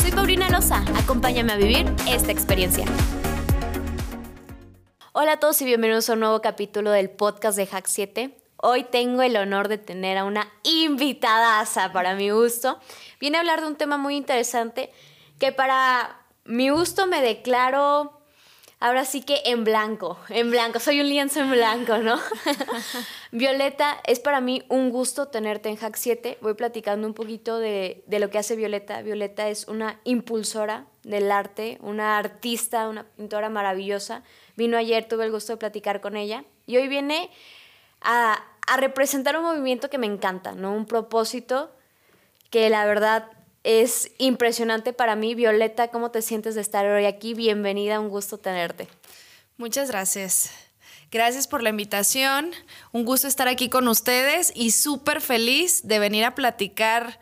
Soy Paulina Loza, acompáñame a vivir esta experiencia. Hola a todos y bienvenidos a un nuevo capítulo del podcast de Hack 7. Hoy tengo el honor de tener a una invitadaza para mi gusto. Viene a hablar de un tema muy interesante que para mi gusto me declaro ahora sí que en blanco, en blanco, soy un lienzo en blanco, ¿no? Violeta, es para mí un gusto tenerte en Hack 7. Voy platicando un poquito de, de, lo que hace Violeta. Violeta es una impulsora del arte, una artista, una pintora maravillosa. Vino ayer, tuve el gusto de platicar con ella y hoy viene a, a representar un movimiento que me encanta, ¿no? Un propósito que la verdad es impresionante para mí. Violeta, ¿cómo te sientes de estar hoy aquí? Bienvenida, un gusto tenerte. Muchas gracias. Gracias por la invitación. Un gusto estar aquí con ustedes y súper feliz de venir a platicar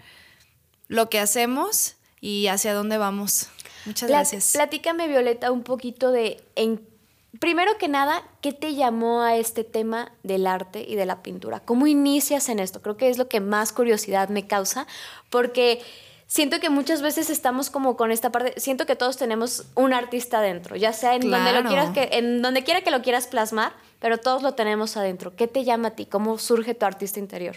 lo que hacemos y hacia dónde vamos. Muchas gracias. Platícame, Violeta, un poquito de en Primero que nada, ¿qué te llamó a este tema del arte y de la pintura? ¿Cómo inicias en esto? Creo que es lo que más curiosidad me causa, porque siento que muchas veces estamos como con esta parte, siento que todos tenemos un artista adentro, ya sea en donde lo quieras que en donde quiera que lo quieras plasmar, pero todos lo tenemos adentro. ¿Qué te llama a ti? ¿Cómo surge tu artista interior?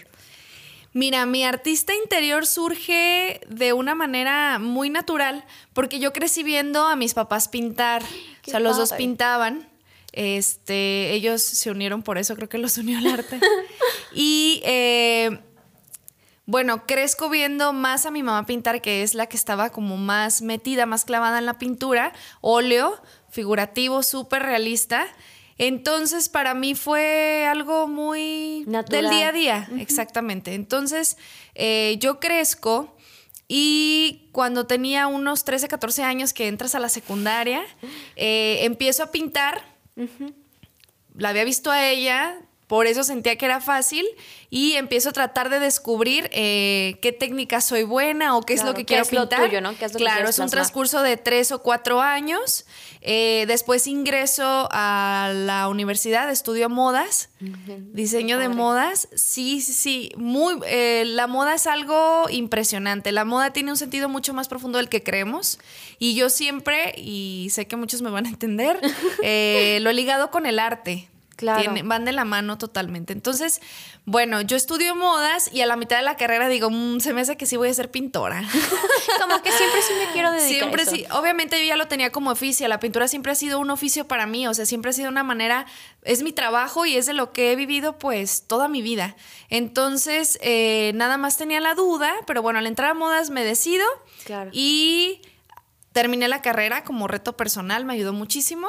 Mira, mi artista interior surge de una manera muy natural, porque yo crecí viendo a mis papás pintar. o sea, los dos pintaban. Este, ellos se unieron por eso, creo que los unió el arte. y eh, bueno, crezco viendo más a mi mamá pintar, que es la que estaba como más metida, más clavada en la pintura, óleo, figurativo, súper realista. Entonces, para mí fue algo muy del día a día, exactamente. Entonces, eh, yo crezco y cuando tenía unos 13, 14 años que entras a la secundaria, eh, empiezo a pintar. La había visto a ella, por eso sentía que era fácil y empiezo a tratar de descubrir eh, qué técnica soy buena o qué es lo que quiero pintar. claro, es un transcurso de tres o cuatro años. Eh, después ingreso a la universidad, estudio modas, diseño de modas. Sí, sí, sí. Muy, eh, la moda es algo impresionante. La moda tiene un sentido mucho más profundo del que creemos. Y yo siempre, y sé que muchos me van a entender, lo he ligado con el arte van de la mano totalmente. Entonces, bueno, yo estudio modas y a la mitad de la carrera digo, mm, se me hace que sí voy a ser pintora. como que siempre sí me quiero dedicar. Siempre sí. Obviamente yo ya lo tenía como oficio. La pintura siempre ha sido un oficio para mí. O sea, siempre ha sido una manera, es mi trabajo y es de lo que he vivido pues toda mi vida. Entonces, eh, nada más tenía la duda, pero bueno, al entrar a modas me decido. Claro. Y terminé la carrera como reto personal, me ayudó muchísimo.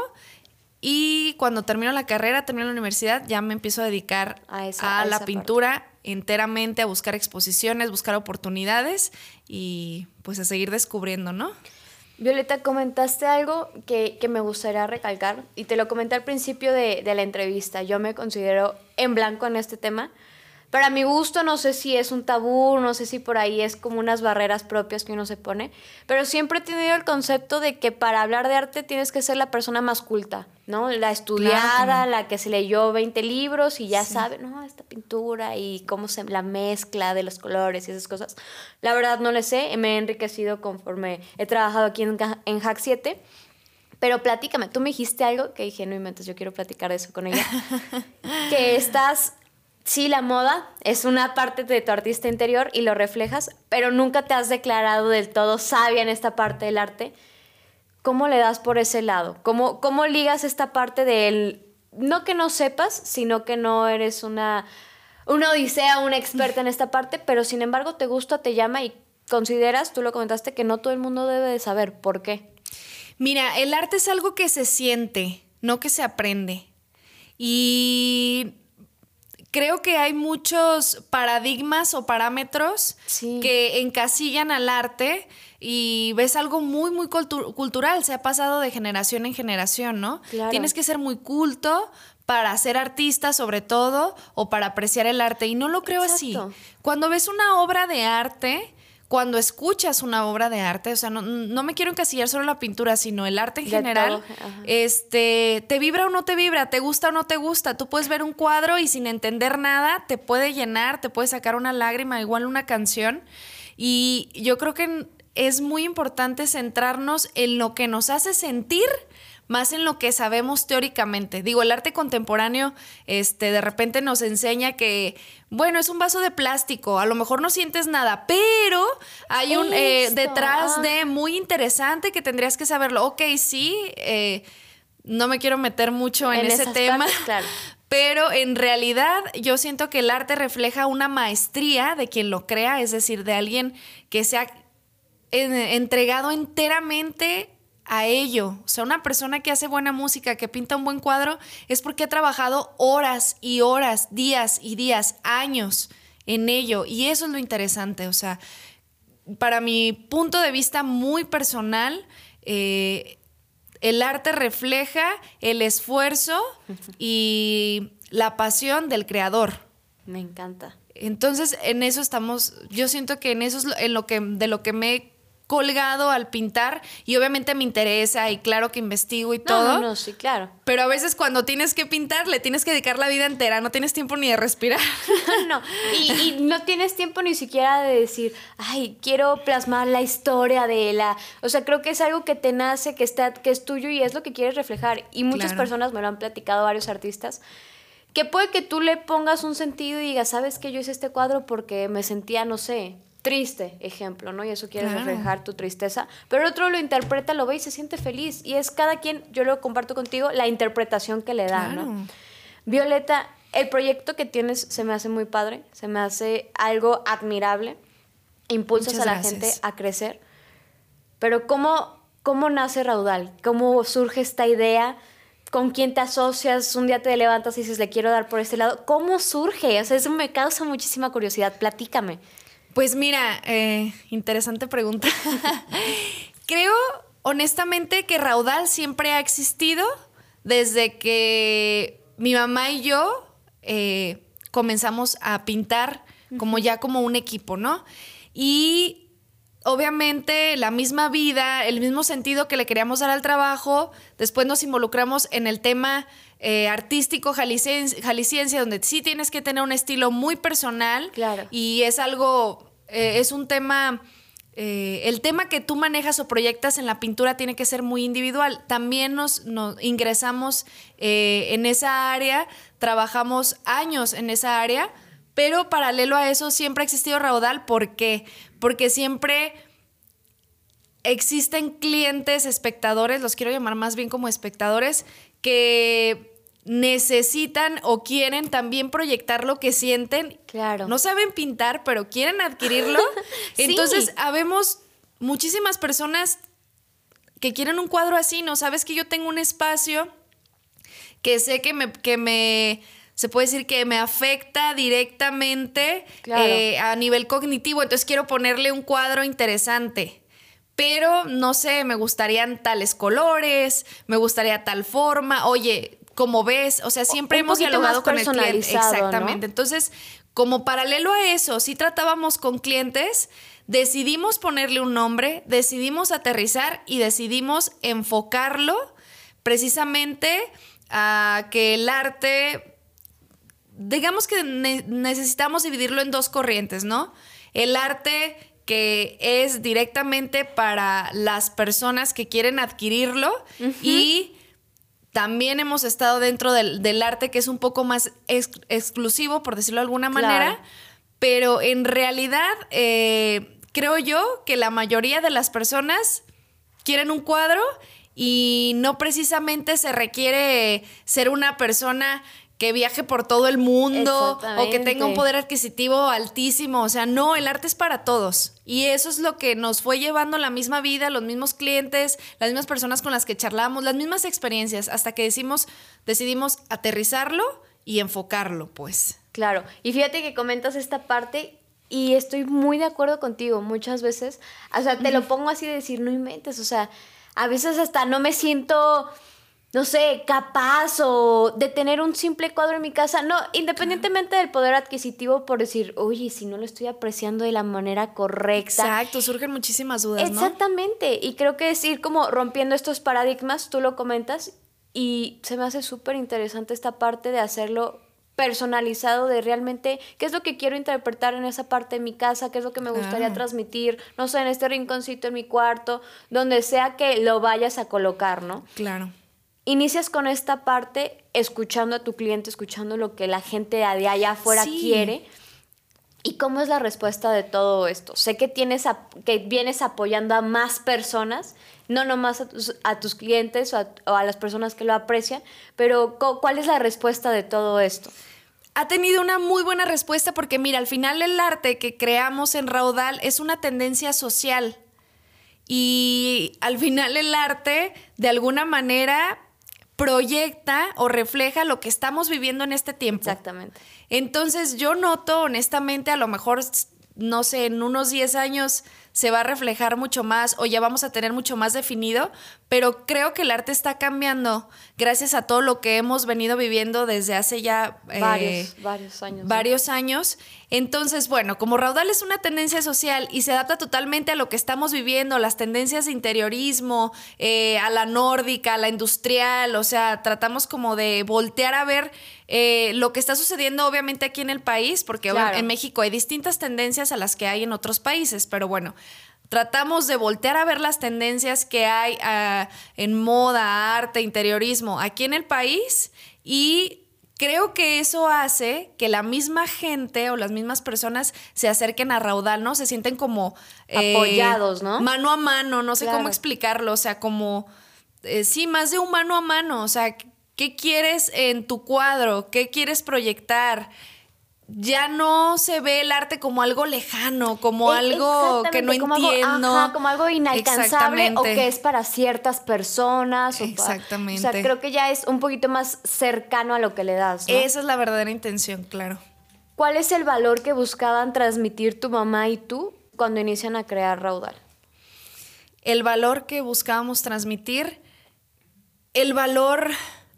Y cuando termino la carrera, termino la universidad, ya me empiezo a dedicar a, la pintura enteramente, a buscar exposiciones, buscar oportunidades y pues a seguir descubriendo, ¿no? Violeta, comentaste algo que, me gustaría recalcar y te lo comenté al principio de, de la entrevista. Yo me considero en blanco en este tema para mi gusto, no sé si es un tabú, no sé si por ahí es como unas barreras propias que uno se pone, pero siempre he tenido el concepto de que para hablar de arte tienes que ser la persona más culta, ¿no? La estudiada, la que se leyó 20 libros y ya sabe, no, esta pintura y cómo se la mezcla de los colores y esas cosas. La verdad no le sé, me he enriquecido conforme he trabajado aquí en, en Hack 7. Pero platícame, tú me dijiste algo que dije, no inventes, yo quiero platicar de eso con ella. que estás sí, la moda es una parte de tu artista interior y lo reflejas, pero nunca te has declarado del todo sabia en esta parte del arte. ¿Cómo le das por ese lado? ¿Cómo, cómo ligas esta parte del, no que no sepas, sino que no eres una, una odisea, una experta en esta parte, pero sin embargo te gusta, te llama y consideras, tú lo comentaste, que no todo el mundo debe de saber. ¿Por qué? Mira, el arte es algo que se siente, no que se aprende. Y creo que hay muchos paradigmas o parámetros que encasillan al arte y ves algo muy, muy cultural. Se ha pasado de generación en generación, ¿no? Tienes que ser muy culto para ser artista sobre todo o para apreciar el arte. Y no lo creo así. Cuando ves una obra de arte, cuando escuchas una obra de arte, o sea, no, me quiero encasillar solo la pintura, sino el arte en general, este, te vibra o no te vibra, te gusta o no te gusta. Tú puedes ver un cuadro y sin entender nada, te puede llenar, te puede sacar una lágrima, igual una canción. Y yo creo que es muy importante centrarnos en lo que nos hace sentir más en lo que sabemos teóricamente. Digo, el arte contemporáneo, este, de repente nos enseña que, bueno, es un vaso de plástico, a lo mejor no sientes nada, pero hay un eh, detrás de muy interesante que tendrías que saberlo. Ok, sí, eh, no me quiero meter mucho en, ese tema. Pero en realidad yo siento que el arte refleja una maestría de quien lo crea, es decir, de alguien que se ha entregado enteramente a ello. O sea, una persona que hace buena música, que pinta un buen cuadro, es porque ha trabajado horas y horas, días y días, años en ello. Y eso es lo interesante. O sea, para mi punto de vista muy personal, eh, el arte refleja el esfuerzo y la pasión del creador. Me encanta. Entonces, en eso estamos, yo siento que en eso es en lo que, de lo que me colgado al pintar y obviamente me interesa y claro que investigo y todo. No, no, sí, claro. Pero a veces cuando tienes que pintar le tienes que dedicar la vida entera, no tienes tiempo ni de respirar. no, y, no tienes tiempo ni siquiera de decir, ay, quiero plasmar la historia de la... O sea, creo que es algo que te nace, que, está, que es tuyo y es lo que quieres reflejar. Y muchas personas me lo han platicado, varios artistas que puede que tú le pongas un sentido y digas, ¿sabes que yo hice este cuadro porque me sentía, no sé, triste, ejemplo, ¿no? Y eso quiere reflejar tu tristeza, pero el otro lo interpreta, lo ve y se siente feliz. Y es cada quien, yo lo comparto contigo, la interpretación que le da, ¿no? Violeta, el proyecto que tienes se me hace muy padre, se me hace algo admirable, impulsas a la gente a crecer, pero ¿cómo, ¿cómo nace Raudal? ¿Cómo surge esta idea? ¿Con quién te asocias? Un día te levantas y dices, le quiero dar por este lado. ¿Cómo surge? O sea, eso me causa muchísima curiosidad. Platícame. Pues mira, eh, interesante pregunta. Creo honestamente que Raudal siempre ha existido desde que mi mamá y yo eh, comenzamos a pintar como ya como un equipo, ¿no? Y obviamente la misma vida, el mismo sentido que le queríamos dar al trabajo, después nos involucramos en el tema eh, artístico jalisciense, donde sí tienes que tener un estilo muy personal. Claro. Y es algo, eh, es un tema... Eh, el tema que tú manejas o proyectas en la pintura tiene que ser muy individual. También nos, nos ingresamos en esa área, trabajamos años en esa área, pero paralelo a eso siempre ha existido Raudal. ¿Por qué? Porque siempre existen clientes, espectadores, los quiero llamar más bien como espectadores, que necesitan o quieren también proyectar lo que sienten. Claro. No saben pintar, pero quieren adquirirlo. Entonces, habemos muchísimas personas que quieren un cuadro así, ¿no? Sabes que yo tengo un espacio que sé que me, que me se puede decir que me afecta directamente eh, a nivel cognitivo, entonces quiero ponerle un cuadro interesante. Pero no sé, me gustarían tales colores, me gustaría tal forma, oye, como ves, o sea, siempre hemos dialogado con el cliente. Exactamente. Entonces, como paralelo a eso, si tratábamos con clientes, decidimos ponerle un nombre, decidimos aterrizar y decidimos enfocarlo precisamente a que el arte, digamos que necesitamos dividirlo en dos corrientes, ¿no? El arte que es directamente para las personas que quieren adquirirlo y también hemos estado dentro del, arte que es un poco más exclusivo, por decirlo de alguna manera, pero en realidad eh, creo yo que la mayoría de las personas quieren un cuadro y no precisamente se requiere ser una persona que viaje por todo el mundo o que tenga un poder adquisitivo altísimo. O sea, no, el arte es para todos. Y eso es lo que nos fue llevando la misma vida, los mismos clientes, las mismas personas con las que charlamos, las mismas experiencias, hasta que decimos, decidimos aterrizarlo y enfocarlo, pues. Claro, y fíjate que comentas esta parte y estoy muy de acuerdo contigo muchas veces. O sea, te lo pongo así de decir, no inventes, o sea, a veces hasta no me siento no sé, capaz o de tener un simple cuadro en mi casa. No, independientemente del poder adquisitivo, por decir, oye, si no lo estoy apreciando de la manera correcta. Exacto, surgen muchísimas dudas. Exactamente, y creo que es ir como rompiendo estos paradigmas, tú lo comentas, y se me hace súper interesante esta parte de hacerlo personalizado de realmente qué es lo que quiero interpretar en esa parte de mi casa, qué es lo que me gustaría transmitir, no sé, en este rinconcito en mi cuarto, donde sea que lo vayas a colocar, ¿no? Claro. Inicias con esta parte escuchando a tu cliente, escuchando lo que la gente de allá afuera quiere. ¿Y cómo es la respuesta de todo esto? Sé que, tienes que vienes apoyando a más personas, no nomás a tus, a tus clientes o a, o a, las personas que lo aprecian, pero ¿cuál es la respuesta de todo esto? Ha tenido una muy buena respuesta porque mira, al final el arte que creamos en Raudal es una tendencia social y al final el arte de alguna manera proyecta o refleja lo que estamos viviendo en este tiempo. Exactamente. Entonces yo noto honestamente, a lo mejor, no sé, en unos 10 años se va a reflejar mucho más o ya vamos a tener mucho más definido, pero creo que el arte está cambiando gracias a todo lo que hemos venido viviendo desde hace ya varios, eh, varios años. Varios años. Entonces, bueno, como Raudal es una tendencia social y se adapta totalmente a lo que estamos viviendo, las tendencias de interiorismo, eh, a la nórdica, a la industrial, o sea, tratamos como de voltear a ver eh, lo que está sucediendo obviamente aquí en el país, porque en México hay distintas tendencias a las que hay en otros países, pero bueno, tratamos de voltear a ver las tendencias que hay ah, en moda, arte, interiorismo aquí en el país y creo que eso hace que la misma gente o las mismas personas se acerquen a Raudal, ¿no? Se sienten como... Eh, Apoyados, ¿no? Mano a mano, no sé cómo explicarlo, o sea, como... Eh, sí, más de un mano a mano, o sea, ¿qué quieres en tu cuadro? ¿Qué quieres proyectar? Ya no se ve el arte como algo lejano, como e, algo que no entiendo. como algo inalcanzable o que es para ciertas personas. Exactamente. o sea, creo que ya es un poquito más cercano a lo que le das. Esa es la verdadera intención, claro. ¿Cuál es el valor que buscaban transmitir tu mamá y tú cuando inician a crear Raudal? El valor que buscábamos transmitir, el valor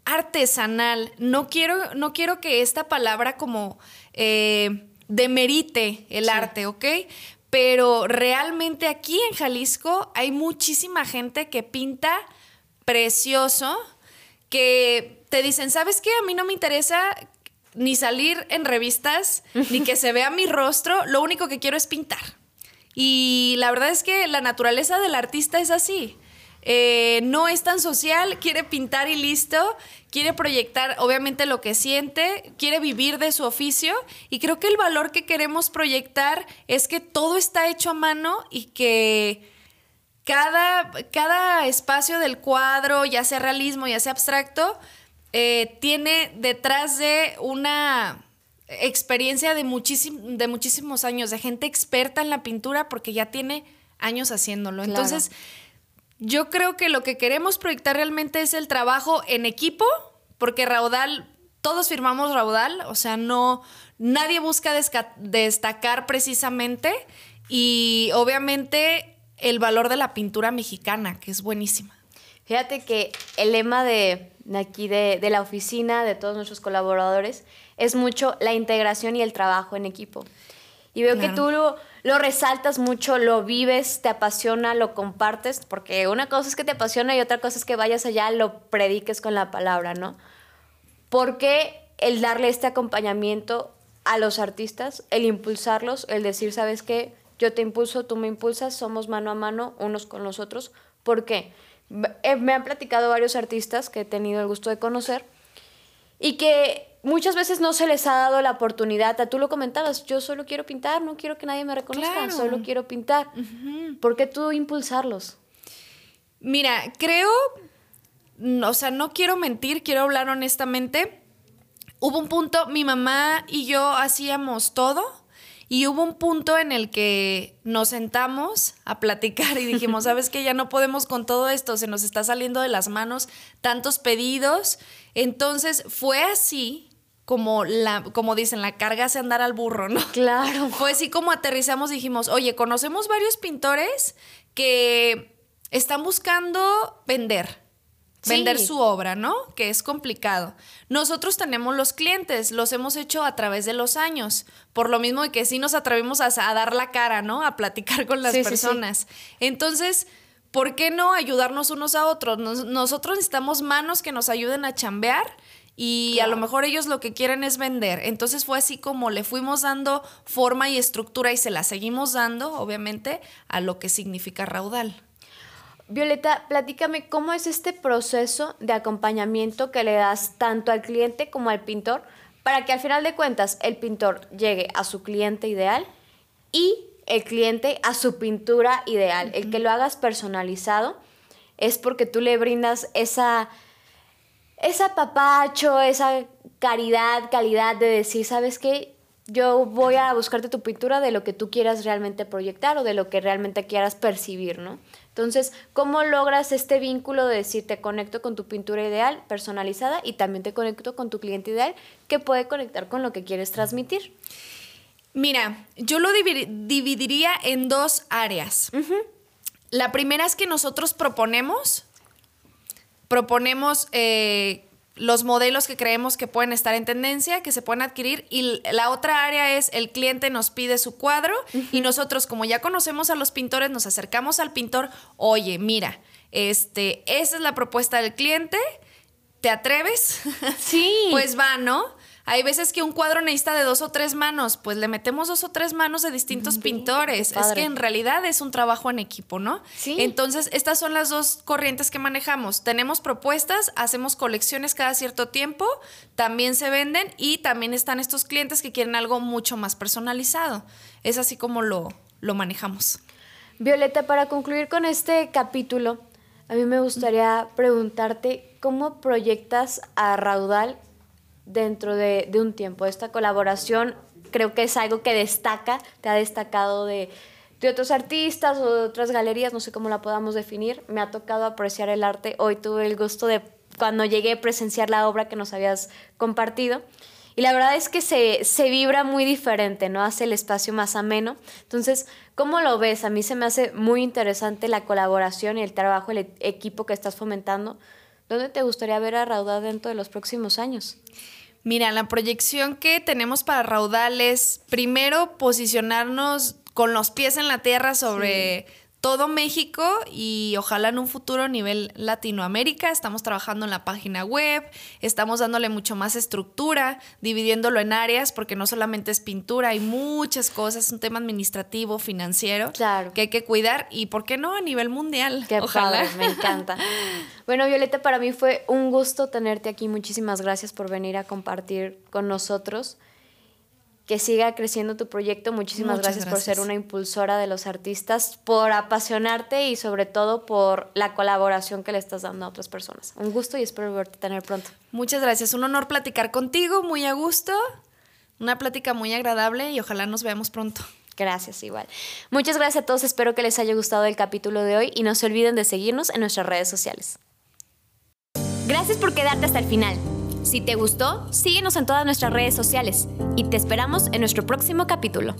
artesanal. No quiero, no quiero que esta palabra como eh, demerite el arte, ¿ok? Pero realmente aquí en Jalisco hay muchísima gente que pinta precioso, que te dicen, ¿sabes qué? A mí no me interesa ni salir en revistas, ni que se vea mi rostro, lo único que quiero es pintar. Y la verdad es que la naturaleza del artista es así. Eh, no es tan social, quiere pintar y listo, quiere proyectar obviamente lo que siente, quiere vivir de su oficio y creo que el valor que queremos proyectar es que todo está hecho a mano y que cada, cada espacio del cuadro, ya sea realismo, ya sea abstracto, eh, tiene detrás de una experiencia de, de muchísimos años, de gente experta en la pintura porque ya tiene años haciéndolo. Entonces, yo creo que lo que queremos proyectar realmente es el trabajo en equipo, porque Raudal, todos firmamos Raudal, o sea, no, nadie busca destacar precisamente y obviamente el valor de la pintura mexicana, que es buenísima. Fíjate que el lema de, aquí de, de la oficina, de todos nuestros colaboradores, es mucho la integración y el trabajo en equipo. Y veo que tú lo, lo, resaltas mucho, lo vives, te apasiona, lo compartes, porque una cosa es que te apasiona y otra cosa es que vayas allá, lo prediques con la palabra, ¿no? Porque el darle este acompañamiento a los artistas, el impulsarlos, el decir, ¿sabes qué? Yo te impulso, tú me impulsas, somos mano a mano unos con los otros. ¿Por qué? Eh, me han platicado varios artistas que he tenido el gusto de conocer y que muchas veces no se les ha dado la oportunidad. Tú lo comentabas, yo solo quiero pintar, no quiero que nadie me reconozca, solo quiero pintar. ¿Por qué tú impulsarlos? Mira, creo, o sea, no quiero mentir, quiero hablar honestamente. Hubo un punto, mi mamá y yo hacíamos todo. Y hubo un punto en el que nos sentamos a platicar y dijimos, sabes que ya no podemos con todo esto, se nos está saliendo de las manos tantos pedidos. Entonces fue así como la, como dicen, la carga hace andar al burro, ¿no? Claro. Fue así como aterrizamos dijimos, oye, conocemos varios pintores que están buscando vender. Vender su obra, ¿no? Que es complicado. Nosotros tenemos los clientes, los hemos hecho a través de los años, por lo mismo de que sí nos atrevimos a, dar la cara, ¿no? A platicar con las personas. Entonces, ¿por qué no ayudarnos unos a otros? nosotros necesitamos manos que nos ayuden a chambear y a lo mejor ellos lo que quieren es vender. Entonces fue así como le fuimos dando forma y estructura y se la seguimos dando, obviamente, a lo que significa raudal. Violeta, platícame cómo es este proceso de acompañamiento que le das tanto al cliente como al pintor para que al final de cuentas el pintor llegue a su cliente ideal y el cliente a su pintura ideal. El que lo hagas personalizado es porque tú le brindas esa esa papacho, esa caridad, calidad de decir, ¿sabes qué? Yo voy a buscarte tu pintura de lo que tú quieras realmente proyectar o de lo que realmente quieras percibir, ¿no? Entonces, ¿cómo logras este vínculo de decir te conecto con tu pintura ideal, personalizada, y también te conecto con tu cliente ideal, que puede conectar con lo que quieres transmitir? Mira, yo lo dividiría en dos áreas. La primera es que nosotros proponemos proponemos eh, los modelos que creemos que pueden estar en tendencia, que se pueden adquirir. Y la otra área es el cliente nos pide su cuadro y nosotros, como ya conocemos a los pintores, nos acercamos al pintor, oye, mira, este, esa es la propuesta del cliente. ¿Te atreves? Sí. pues va, ¿no? Hay veces que un cuadro necesita de dos o tres manos, pues le metemos dos o tres manos de distintos pintores. Es que en realidad es un trabajo en equipo, ¿no? Sí. Entonces, estas son las dos corrientes que manejamos. Tenemos propuestas, hacemos colecciones cada cierto tiempo, también se venden y también están estos clientes que quieren algo mucho más personalizado. Es así como lo, lo manejamos. Violeta, para concluir con este capítulo, a mí me gustaría preguntarte cómo proyectas a Raudal dentro de, un tiempo. Esta colaboración creo que es algo que destaca, te ha destacado de, de otros artistas o de otras galerías, no sé cómo la podamos definir. Me ha tocado apreciar el arte. Hoy tuve el gusto de, cuando llegué presenciar la obra que nos habías compartido. Y la verdad es que se, se, vibra muy diferente, ¿no? Hace el espacio más ameno. Entonces, ¿cómo lo ves? A mí se me hace muy interesante la colaboración y el trabajo, el equipo que estás fomentando. ¿Dónde te gustaría ver a Raudal dentro de los próximos años? Mira, la proyección que tenemos para Raudal es primero posicionarnos con los pies en la tierra sobre todo México y ojalá en un futuro a nivel Latinoamérica. Estamos trabajando en la página web, estamos dándole mucho más estructura, dividiéndolo en áreas, porque no solamente es pintura, hay muchas cosas, es un tema administrativo, financiero, que hay que cuidar y, ¿por qué no, a nivel mundial? Qué ojalá. me encanta. Bueno, Violeta, para mí fue un gusto tenerte aquí. Muchísimas gracias por venir a compartir con nosotros que siga creciendo tu proyecto. Muchísimas gracias, por ser una impulsora de los artistas, por apasionarte y sobre todo por la colaboración que le estás dando a otras personas. Un gusto y espero verte tener pronto. Muchas gracias. Un honor platicar contigo, muy a gusto. Una plática muy agradable y ojalá nos veamos pronto. Gracias, igual. Muchas gracias a todos. Espero que les haya gustado el capítulo de hoy y no se olviden de seguirnos en nuestras redes sociales. Gracias por quedarte hasta el final. Si te gustó, síguenos en todas nuestras redes sociales y te esperamos en nuestro próximo capítulo.